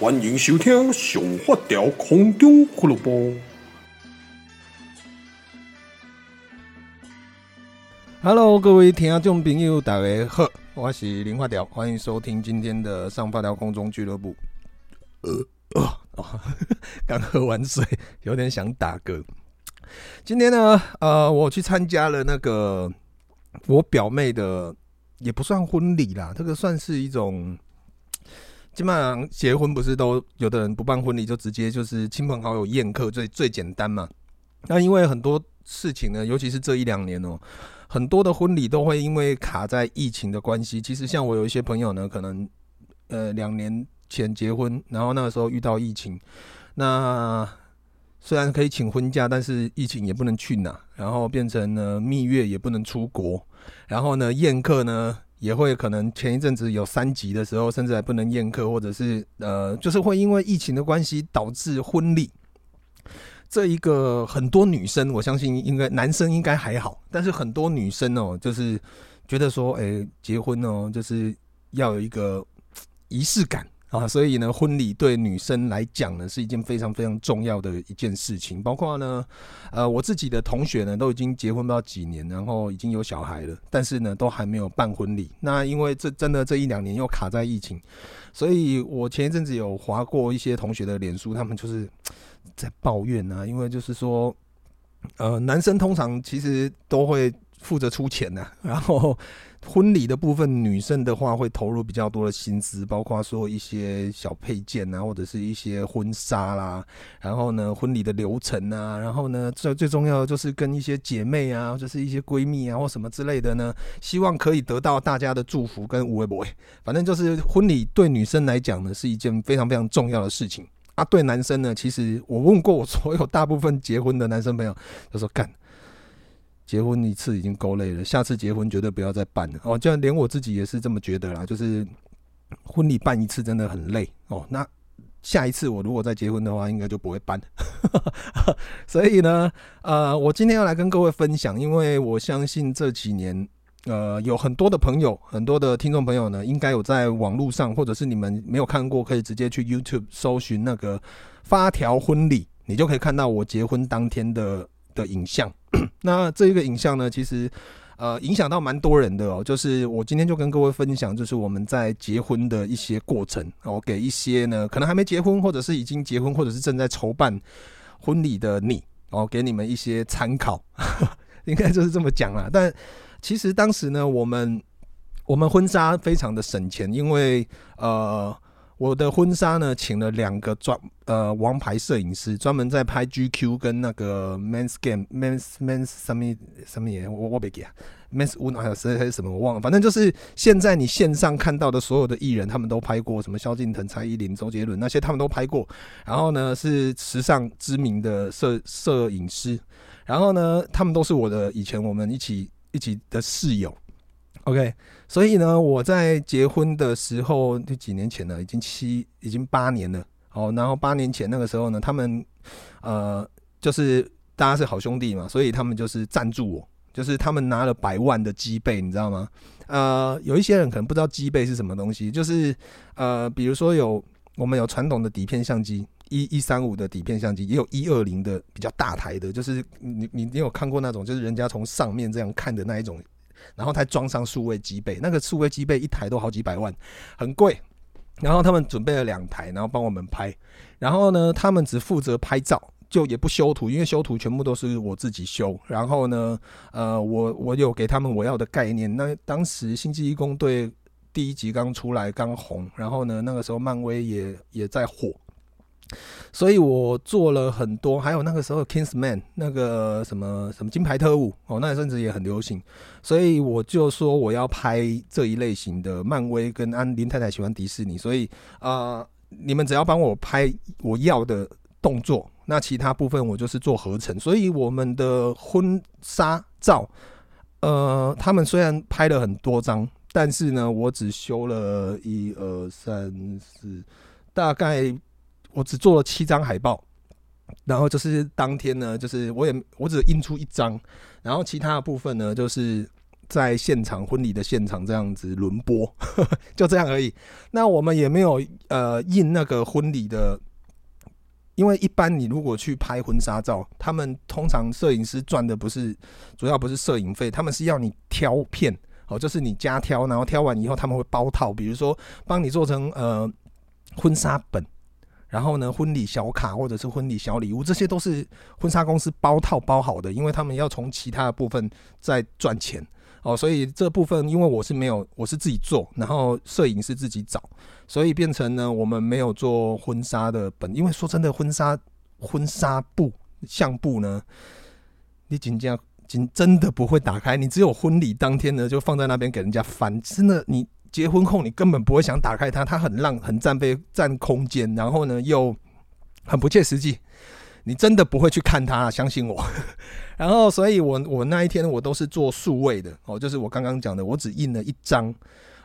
欢迎收听《上发条空中俱乐部》。Hello，各位听众朋友，大家好，我是林发条，欢迎收听今天的《上发条空中俱乐部》。呃，哦，刚喝完水，有点想打嗝。今天呢，呃，我去参加了那个我表妹的，也不算婚礼啦，这个算是一种。基本上结婚不是都有的人不办婚礼，就直接就是亲朋好友宴客最最简单嘛。那因为很多事情呢，尤其是这一两年哦、很多的婚礼都会因为卡在疫情的关系。其实像我有一些朋友呢，可能呃两年前结婚，然后那个时候遇到疫情，那虽然可以请婚假，但是疫情也不能去哪，然后变成呢蜜月也不能出国，然后呢宴客呢。也会可能前一阵子有三级的时候，甚至还不能宴客，或者是呃，就是会因为疫情的关系导致婚礼这一个很多女生，我相信应该男生应该还好，但是很多女生哦，就是觉得说，哎，结婚哦，就是要有一个仪式感。啊，所以呢，婚礼对女生来讲呢，是一件非常非常重要的一件事情。包括呢，呃，我自己的同学呢，都已经结婚不知道几年，然后已经有小孩了，但是呢，都还没有办婚礼。那因为这真的这一两年又卡在疫情，所以我前一阵子有划过一些同学的脸书，他们就是在抱怨啊，因为就是说，呃，男生通常其实都会负责出钱呐，然后。婚礼的部分，女生的话会投入比较多的心思，包括说一些小配件啊，或者是一些婚纱啦，然后呢，婚礼的流程啊，然后呢，最最重要的就是跟一些姐妹啊，就是一些闺蜜啊或什么之类的呢，希望可以得到大家的祝福跟无微不为。反正就是婚礼对女生来讲呢，是一件非常非常重要的事情啊。对男生呢，其实我问过我所有大部分结婚的男生朋友，他说干。结婚一次已经够累了，下次结婚绝对不要再办了哦。就连我自己也是这么觉得啦，就是婚礼办一次真的很累哦。那下一次我如果再结婚的话，应该就不会办。所以呢，呃，我今天要来跟各位分享，因为我相信这几年，呃，有很多的朋友，很多的听众朋友呢，应该有在网络上，或者是你们没有看过，可以直接去 YouTube 搜寻那个发条婚礼，你就可以看到我结婚当天的。的影像，那这一个影像呢，其实呃影响到蛮多人的哦。就是我今天就跟各位分享，就是我们在结婚的一些过程哦，给一些呢可能还没结婚，或者是已经结婚，或者是正在筹办婚礼的你哦，给你们一些参考，应该就是这么讲啦。但其实当时呢，我们我们婚纱非常的省钱，因为呃。我的婚纱呢，请了两个专呃王牌摄影师，专门在拍 GQ 跟那个 Men's Game Men's Men's 什么什么嘢，我我别记啊，Men's One 还有谁还是什么我忘了，反正就是现在你线上看到的所有的艺人，他们都拍过，什么萧敬腾、蔡依林、周杰伦那些，他们都拍过。然后呢，是时尚知名的摄摄影师，然后呢，他们都是我的以前我们一起一起的室友。OK，所以呢，我在结婚的时候就几年前了，已经七，已经八年了。哦，然后八年前那个时候呢，他们呃，就是大家是好兄弟嘛，所以他们就是赞助我，就是他们拿了百万的机背，你知道吗？呃，有一些人可能不知道机背是什么东西，就是呃，比如说有我们有传统的底片相机，一一三五的底片相机，也有一二零的比较大台的，就是你你你有看过那种，就是人家从上面这样看的那一种。然后他装上数位机备，那个数位机备一台都好几百万，很贵。然后他们准备了两台，然后帮我们拍。然后呢，他们只负责拍照，就也不修图，因为修图全部都是我自己修。然后呢，呃，我我有给他们我要的概念。那当时《星际异攻队》第一集刚出来，刚红。然后呢，那个时候漫威也也在火。所以我做了很多，还有那个时候 Kingsman 那个什么什么金牌特务哦，那阵子也很流行，所以我就说我要拍这一类型的漫威跟安林太太喜欢迪士尼，所以啊、你们只要帮我拍我要的动作，那其他部分我就是做合成。所以我们的婚纱照，呃，他们虽然拍了很多张，但是呢，我只修了一二三四，大概。我只做了七张海报，然后就是当天呢，就是我也我只印出一张，然后其他的部分呢，就是在现场婚礼的现场这样子轮播，呵呵，就这样而已。那我们也没有呃印那个婚礼的，因为一般你如果去拍婚纱照，他们通常摄影师赚的不是主要不是摄影费，他们是要你挑片哦，就是你加挑，然后挑完以后他们会包套，比如说帮你做成呃婚纱本。然后呢，婚礼小卡或者是婚礼小礼物，这些都是婚纱公司包套包好的，因为他们要从其他的部分再赚钱哦。所以这部分，因为我是没有，我是自己做，然后摄影师自己找，所以变成呢，我们没有做婚纱的本。因为说真的，婚纱婚纱布相布呢，你紧张紧真的不会打开，你只有婚礼当天呢就放在那边给人家翻，真的你。结婚后，你根本不会想打开它，它很浪，很占费、占空间，然后呢又很不切实际，你真的不会去看它，相信我。然后，所以我我那一天我都是做数位的哦，就是我刚刚讲的，我只印了一张，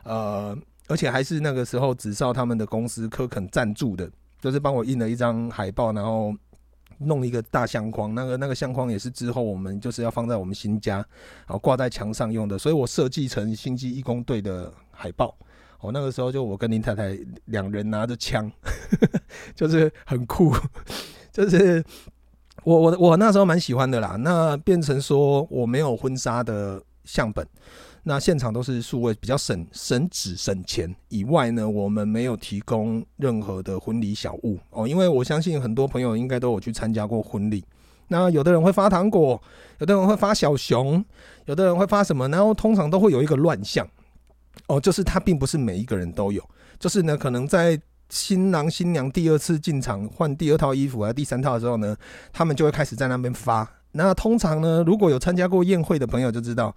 呃，而且还是那个时候紫少他们的公司柯肯赞助的，就是帮我印了一张海报，然后。弄一个大相框，那个那个相框也是之后我们就是要放在我们新家，然后挂在墙上用的，所以我设计成星际义工队的海报。哦，那个时候就我跟林太太两人拿着枪，就是很酷，就是我我我那时候蛮喜欢的啦。那变成说我没有婚纱的相本。那现场都是数位，比较省省纸省钱。以外呢，我们没有提供任何的婚礼小物哦，因为我相信很多朋友应该都有去参加过婚礼。那有的人会发糖果，有的人会发小熊，有的人会发什么？然后通常都会有一个乱象哦，就是他并不是每一个人都有，就是呢，可能在新郎新娘第二次进场换第二套衣服啊，第三套的时候呢，他们就会开始在那边发。那通常呢，如果有参加过宴会的朋友就知道。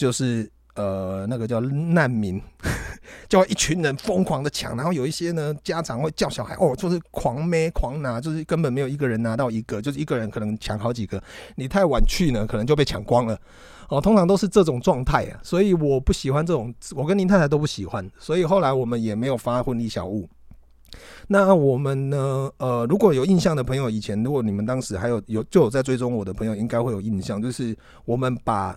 就是呃，那个叫难民，叫一群人疯狂的抢，然后有一些呢家长会叫小孩哦，就是狂咩狂拿，就是根本没有一个人拿到一个，就是一个人可能抢好几个，你太晚去呢，可能就被抢光了哦。通常都是这种状态啊，所以我不喜欢这种，我跟林太太都不喜欢，所以后来我们也没有发婚礼小物。那我们呢？呃，如果有印象的朋友，以前如果你们当时还有有就有在追踪我的朋友，应该会有印象，就是我们把。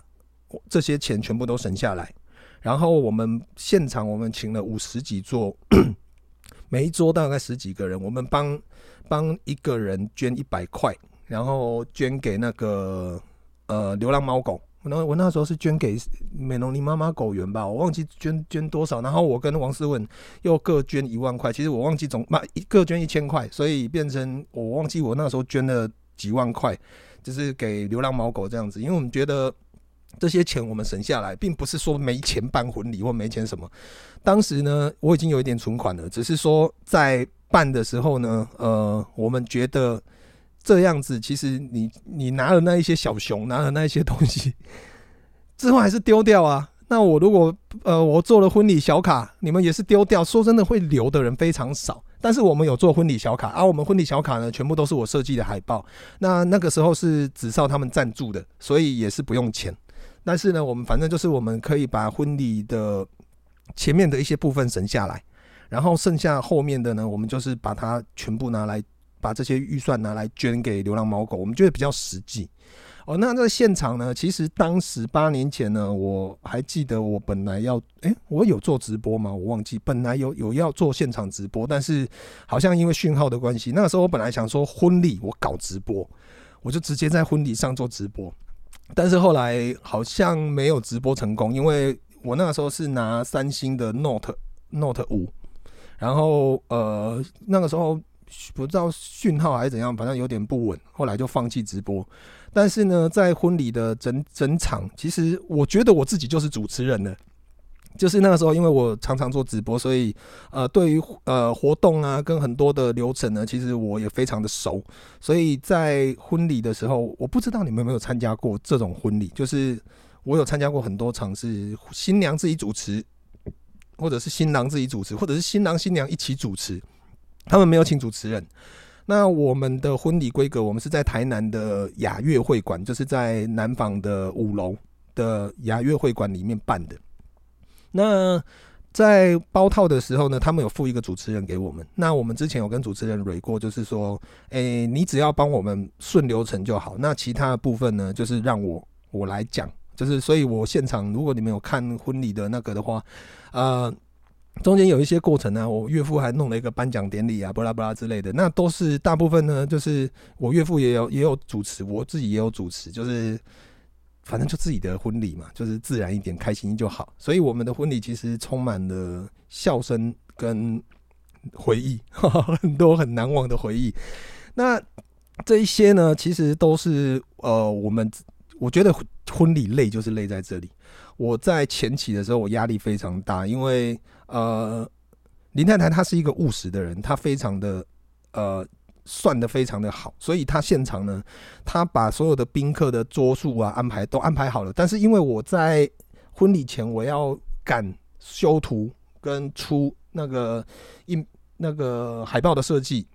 这些钱全部都省下来，然后我们现场我们请了五十几桌，每一桌大概十几个人，我们帮帮一个人捐一百块，然后捐给那个呃流浪猫狗。然后我那时候是捐给美浓妮妈妈狗园吧，我忘记捐捐多少。然后我跟王思文又各捐一万块，其实我忘记总嘛一各捐一千块，所以变成我忘记我那时候捐了几万块，就是给流浪猫狗这样子，因为我们觉得。这些钱我们省下来，并不是说没钱办婚礼或没钱什么。当时呢，我已经有一点存款了，只是说在办的时候呢，呃，我们觉得这样子，其实你你拿了那一些小熊，拿了那一些东西之后还是丢掉啊。那我如果呃我做了婚礼小卡，你们也是丢掉。说真的，会留的人非常少。但是我们有做婚礼小卡，而、我们婚礼小卡呢，全部都是我设计的海报。那那个时候是紫少他们赞助的，所以也是不用钱。但是呢，我们反正就是我们可以把婚礼的前面的一些部分省下来，然后剩下后面的呢，我们就是把它全部拿来，把这些预算拿来捐给流浪猫狗，我们觉得比较实际。哦，那这个现场呢，其实当时八年前呢，我还记得我本来要，诶、我有做直播吗？我忘记，本来有有要做现场直播，但是好像因为讯号的关系，那个时候我本来想说婚礼我搞直播，我就直接在婚礼上做直播。但是后来好像没有直播成功，因为我那个时候是拿三星的 Note Note 五，然后呃那个时候不知道讯号还是怎样，反正有点不稳，后来就放弃直播。但是呢，在婚礼的整整场，其实我觉得我自己就是主持人了，就是那个时候，因为我常常做直播，所以呃，对于呃活动啊，跟很多的流程呢，其实我也非常的熟。所以在婚礼的时候，我不知道你们有没有参加过这种婚礼，就是我有参加过很多场，是新娘自己主持，或者是新郎自己主持，或者是新郎新娘一起主持，他们没有请主持人。那我们的婚礼规格，我们是在台南的雅乐会馆，就是在南纺的五楼的雅乐会馆里面办的。那在包套的时候呢，他们有付一个主持人给我们。那我们之前有跟主持人蕊过，就是说，诶、你只要帮我们顺流程就好。那其他的部分呢，就是让我我来讲。就是，所以我现场，如果你们有看婚礼的那个的话，呃，中间有一些过程呢、我岳父还弄了一个颁奖典礼啊，巴拉巴拉之类的。那都是大部分呢，就是我岳父也有也有主持，我自己也有主持，就是。反正就自己的婚礼嘛，就是自然一点，开心就好。所以我们的婚礼其实充满了笑声跟回忆，很多很难忘的回忆。那这一些呢，其实都是呃，我们我觉得婚礼累就是累在这里。我在前期的时候，我压力非常大，因为呃，林太太她是一个务实的人，她非常的呃。算得非常的好，所以他现场呢，他把所有的宾客的桌数啊安排都安排好了。但是因为我在婚礼前我要赶修图跟出那个印那个海报的设计，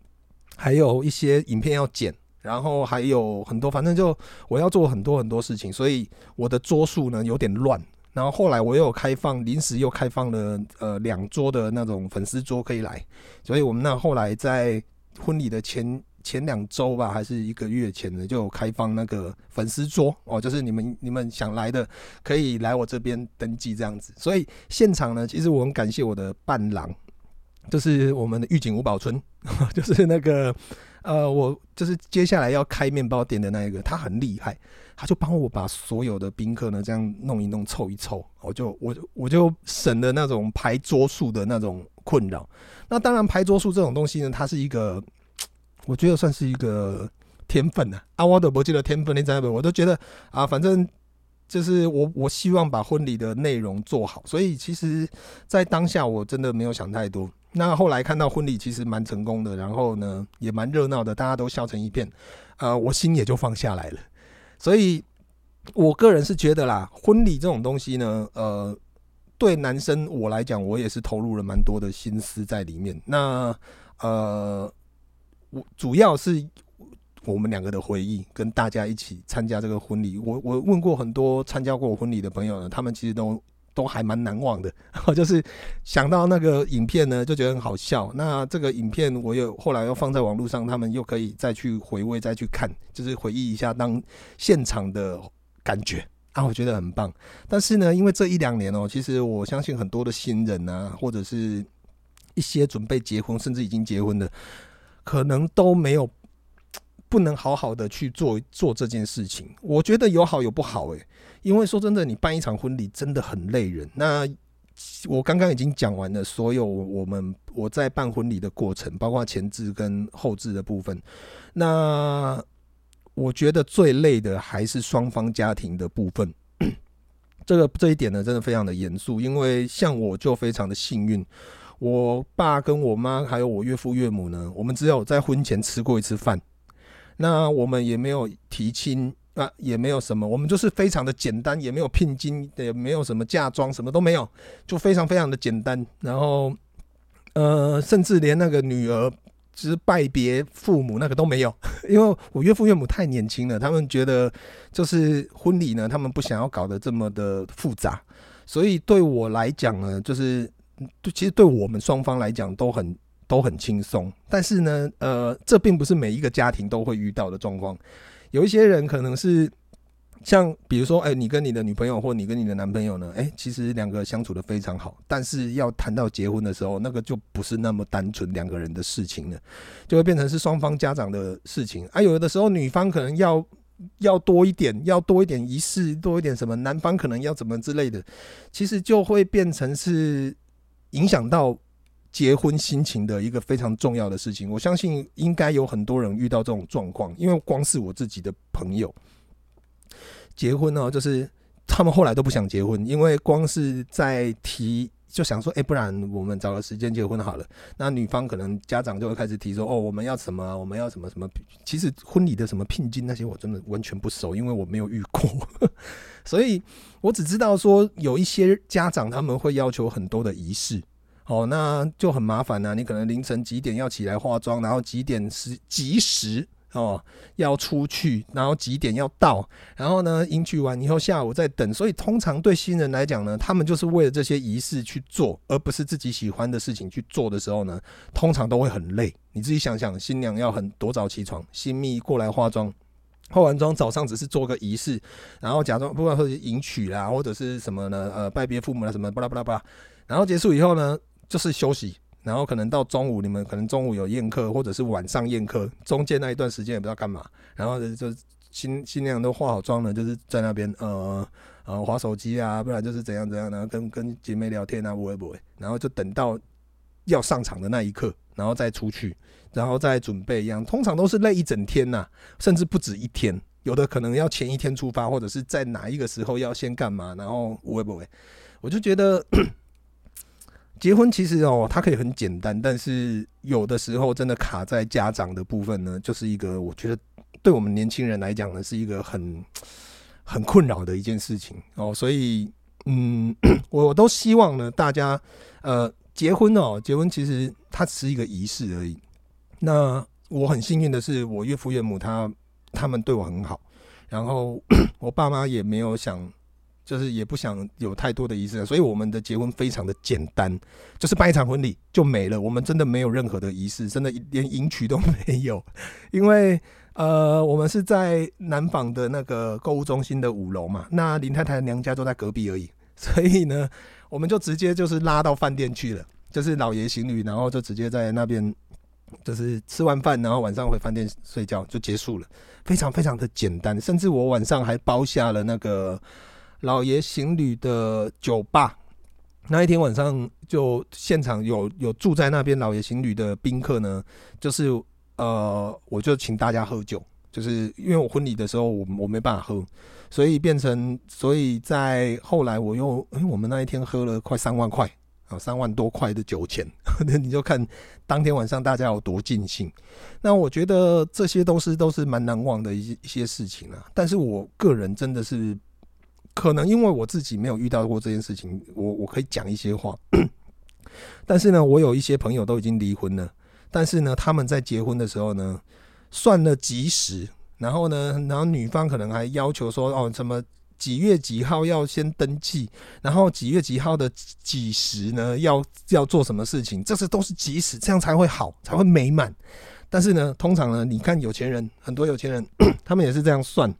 还有一些影片要剪，然后还有很多，反正就我要做很多很多事情，所以我的桌数呢有点乱。然后后来我又开放临时又开放了呃两桌的那种粉丝桌可以来，所以我们那后来在。婚礼的前前两周吧，还是一个月前呢，就有开放那个粉丝桌哦，就是你们你们想来的可以来我这边登记这样子。所以现场呢，其实我很感谢我的伴郎，就是我们的狱警吴宝春，就是那个呃，我就是接下来要开面包店的那一个，他很厉害，他就帮我把所有的宾客呢这样弄一弄凑一凑，我就我我就省了那种排桌数的那种困扰。那当然，排桌数这种东西呢，它是一个，我觉得算是一个天分啊。阿瓦德伯记的天分，你知道我都觉得啊，反正就是我我希望把婚礼的内容做好，所以其实，在当下我真的没有想太多。那后来看到婚礼其实蛮成功的，然后呢也蛮热闹的，大家都笑成一片，呃，我心也就放下来了。所以我个人是觉得啦，婚礼这种东西呢，呃。对男生我来讲，我也是投入了蛮多的心思在里面。那呃，我主要是我们两个的回忆，跟大家一起参加这个婚礼。我我问过很多参加过我婚礼的朋友呢，他们其实都都还蛮难忘的。就是想到那个影片呢，就觉得很好笑。那这个影片我又后来又放在网络上，他们又可以再去回味、再去看，就是回忆一下当现场的感觉。啊，我觉得很棒。但是呢，因为这一两年哦，其实我相信很多的新人啊，或者是一些准备结婚甚至已经结婚的，可能都没有不能好好的去做做这件事情。我觉得有好有不好诶，因为说真的，你办一场婚礼真的很累人。那我刚刚已经讲完了所有我们我在办婚礼的过程，包括前置跟后置的部分。那我觉得最累的还是双方家庭的部分，这个这一点呢，真的非常的严肃。因为像我就非常的幸运，我爸跟我妈还有我岳父岳母呢，我们只有在婚前吃过一次饭，那我们也没有提亲啊，也没有什么，我们就是非常的简单，也没有聘金，也没有什么嫁妆，什么都没有，就非常非常的简单。然后，呃，甚至连那个女儿。只是拜别父母那个都没有，因为我岳父岳母太年轻了，他们觉得就是婚礼呢，他们不想要搞得这么的复杂，所以对我来讲呢，就是其实对我们双方来讲都很都很轻松，但是呢，呃，这并不是每一个家庭都会遇到的状况，有一些人可能是。像比如说，哎，你跟你的女朋友或你跟你的男朋友呢，哎，其实两个相处得非常好，但是要谈到结婚的时候，那个就不是那么单纯两个人的事情了，就会变成是双方家长的事情。啊，有的时候女方可能要要多一点，要多一点仪式，多一点什么，男方可能要怎么之类的，其实就会变成是影响到结婚心情的一个非常重要的事情。我相信应该有很多人遇到这种状况，因为光是我自己的朋友。结婚呢，就是他们后来都不想结婚，因为光是在提。就想说，哎、不然我们找个时间结婚好了。那女方可能家长就会开始提说，哦，我们要什么？我们要什么什么？其实婚礼的什么聘金那些，我真的完全不熟，因为我没有遇过。所以我只知道说，有一些家长他们会要求很多的仪式，哦，那就很麻烦呐、你可能凌晨几点要起来化妆，然后几点是及时。哦，要出去，然后几点要到，然后呢，迎娶完以后下午再等，所以通常对新人来讲呢，他们就是为了这些仪式去做，而不是自己喜欢的事情去做的时候呢，通常都会很累。你自己想想，新娘要很多早起床，新蜜过来化妆，化完妆早上只是做个仪式，然后假装不管是迎娶啦，或者是什么呢，呃，拜别父母啦什么巴拉巴拉巴拉，然后结束以后呢，就是休息。然后可能到中午，你们可能中午有宴客，或者是晚上宴客，中间那一段时间也不知道干嘛。然后就新新娘都化好妆了，就是在那边呃呃滑手机啊，不然就是怎样怎样，然后跟跟姐妹聊天啊，不会不会。然后就等到要上场的那一刻，然后再出去，然后再准备一样。通常都是累一整天呐、甚至不止一天。有的可能要前一天出发，或者是在哪一个时候要先干嘛，然后不会不会。我就觉得。结婚其实哦，它可以很简单，但是有的时候真的卡在家长的部分呢，就是一个我觉得对我们年轻人来讲呢，是一个很很困扰的一件事情哦。所以，嗯，我都希望呢，大家呃结婚哦，结婚其实它只是一个仪式而已。那我很幸运的是，我岳父岳母他他们对我很好，然后 我爸妈也没有想。就是也不想有太多的仪式，所以我们的结婚非常的简单，就是办一场婚礼就没了。我们真的没有任何的仪式，真的连迎娶都没有。因为呃，我们是在南纺的那个购物中心的五楼嘛，那林太太娘家都在隔壁而已，所以呢，我们就直接就是拉到饭店去了，就是老爷行旅，然后就直接在那边就是吃完饭，然后晚上回饭店睡觉就结束了，非常非常的简单。甚至我晚上还包下了那个。老爷行旅的酒吧，那一天晚上就现场有有住在那边老爷行旅的宾客呢，就是呃，我就请大家喝酒，就是因为我婚礼的时候我我没办法喝，所以变成所以在后来我又哎，我们那一天喝了快三万块啊，三万多块的酒钱，那 你就看当天晚上大家有多尽兴。那我觉得这些都是都是蛮难忘的一一些事情啊，但是我个人真的是。可能因为我自己没有遇到过这件事情，我我可以讲一些话。但是呢，我有一些朋友都已经离婚了，但是呢，他们在结婚的时候呢，算了吉时，然后呢，然后女方可能还要求说，哦，什么几月几号要先登记，然后几月几号的几时呢，要要做什么事情，这是都是吉时，这样才会好，才会美满。但是呢，通常呢，你看有钱人，很多有钱人，他们也是这样算，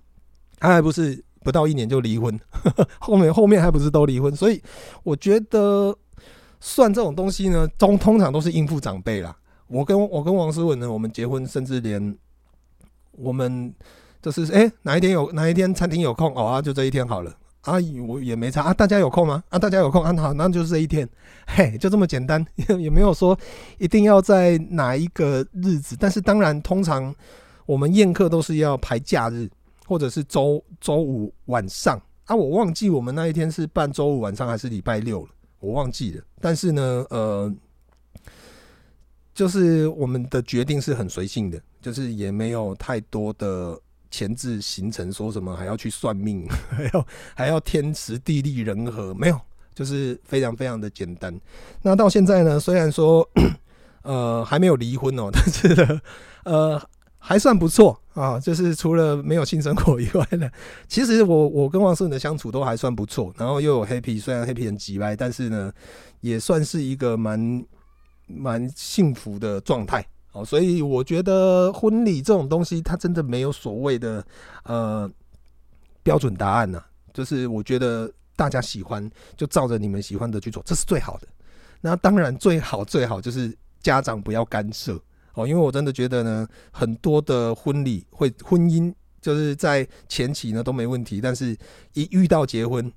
他还不是。不到一年就离婚，后面后面还不是都离婚，所以我觉得算这种东西呢，通通常都是应付长辈啦。我跟我跟王思文呢，我们结婚，甚至连我们就是哎、哪一天有哪一天餐厅有空哦啊，就这一天好了。阿姨我也没差啊，大家有空吗？啊，大家有空啊，好，那就是这一天，嘿，就这么简单，也没有说一定要在哪一个日子。但是当然，通常我们宴客都是要排假日。或者是周周五晚上啊，我忘记我们那一天是办周五晚上还是礼拜六了，我忘记了。但是呢，呃，就是我们的决定是很随性的，就是也没有太多的前置行程，说什么还要去算命，还要还要天时地利人和，没有，就是非常非常的简单。那到现在呢，虽然说 呃还没有离婚哦，但是呢，呃。还算不错啊，就是除了没有性生活以外呢，其实我我跟王思文的相处都还算不错，然后又有 Happy，虽然 Happy 很急歪，但是呢，也算是一个蛮蛮幸福的状态哦。所以我觉得婚礼这种东西，它真的没有所谓的呃标准答案呐、啊，就是我觉得大家喜欢就照着你们喜欢的去做，这是最好的。那当然最好最好就是家长不要干涉。哦，因为我真的觉得呢，很多的婚礼会婚姻就是在前期呢都没问题，但是一遇到结婚，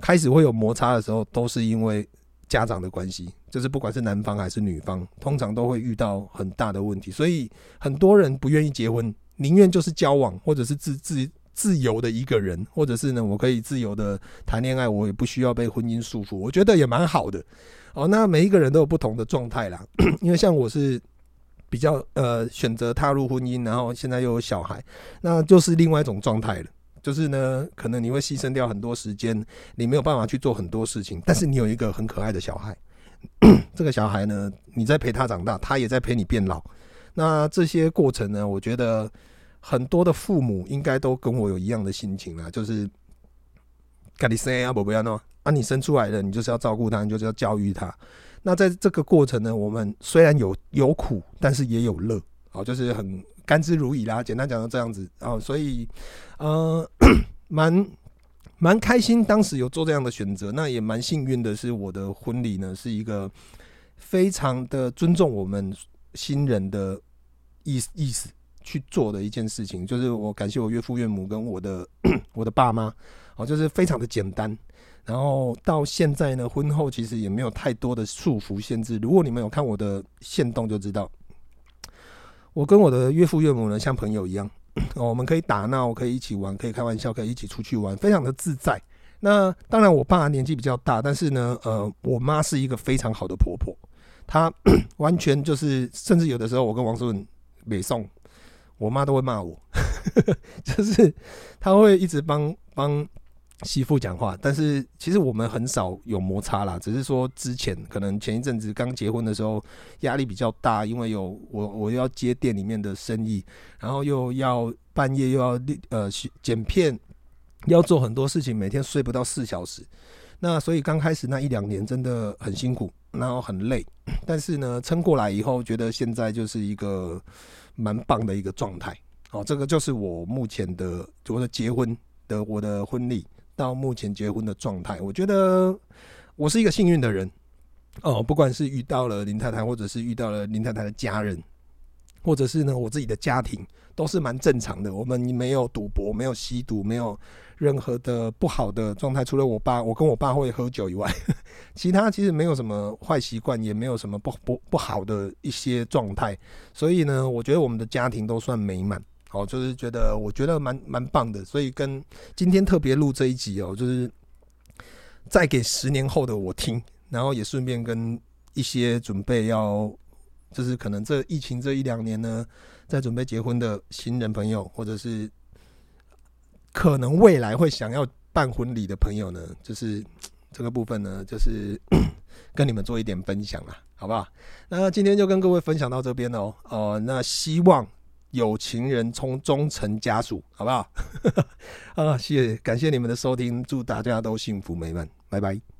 开始会有摩擦的时候，都是因为家长的关系，就是不管是男方还是女方，通常都会遇到很大的问题，所以很多人不愿意结婚，宁愿就是交往或者是自自自由的一个人，或者是呢，我可以自由的谈恋爱，我也不需要被婚姻束缚，我觉得也蛮好的。哦，那每一个人都有不同的状态啦，因为像我是比较呃选择踏入婚姻，然后现在又有小孩，那就是另外一种状态了。就是呢，可能你会牺牲掉很多时间，你没有办法去做很多事情，但是你有一个很可爱的小孩，这个小孩呢，你在陪他长大，他也在陪你变老。那这些过程呢，我觉得很多的父母应该都跟我有一样的心情啦，就是，咖喱生啊，宝贝啊，啊，你生出来了，你就是要照顾他，你就是要教育他。那在这个过程呢，我们虽然有有苦，但是也有乐，哦，就是很。甘之如饴啦，简单讲到这样子。哦，所以呃，蛮蛮开心，当时有做这样的选择，那也蛮幸运的是，我的婚礼呢是一个非常的尊重我们新人的意思意思去做的一件事情，就是我感谢我岳父岳母跟我的 我的爸妈。哦，就是非常的简单，然后到现在呢，婚后其实也没有太多的束缚限制，如果你们有看我的线动就知道。我跟我的岳父岳母呢，像朋友一样，我们可以打闹，可以一起玩，可以开玩笑，可以一起出去玩，非常的自在。那当然，我爸年纪比较大，但是呢，呃，我妈是一个非常好的婆婆，她 完全就是，甚至有的时候我跟王思文北宋，我妈都会骂我，就是她会一直帮帮。媳妇讲话，但是其实我们很少有摩擦啦，只是说之前可能前一阵子刚结婚的时候压力比较大，因为有我我要接店里面的生意，然后又要半夜又要呃剪片，要做很多事情，每天睡不到四小时，那所以刚开始那一两年真的很辛苦，然后很累，但是呢撑过来以后，觉得现在就是一个蛮棒的一个状态。哦，这个就是我目前的我的结婚的我的婚礼。到目前结婚的状态，我觉得我是一个幸运的人哦。不管是遇到了林太太，或者是遇到了林太太的家人，或者是呢我自己的家庭，都是蛮正常的。我们没有赌博，没有吸毒，没有任何的不好的状态。除了我爸，我跟我爸会喝酒以外，其他其实没有什么坏习惯，也没有什么不不不好的一些状态。所以呢，我觉得我们的家庭都算美满。好，就是觉得我觉得蛮蛮棒的，所以跟今天特别录这一集哦，就是再给十年后的我听，然后也顺便跟一些准备要，就是可能这疫情这一两年呢，在准备结婚的新人朋友，或者是可能未来会想要办婚礼的朋友呢，就是这个部分呢，就是 跟你们做一点分享啦，好不好？那今天就跟各位分享到这边哦，哦，那希望。有情人终终成家属，好不好？啊，谢谢，感谢你们的收听，祝大家都幸福美满，拜拜。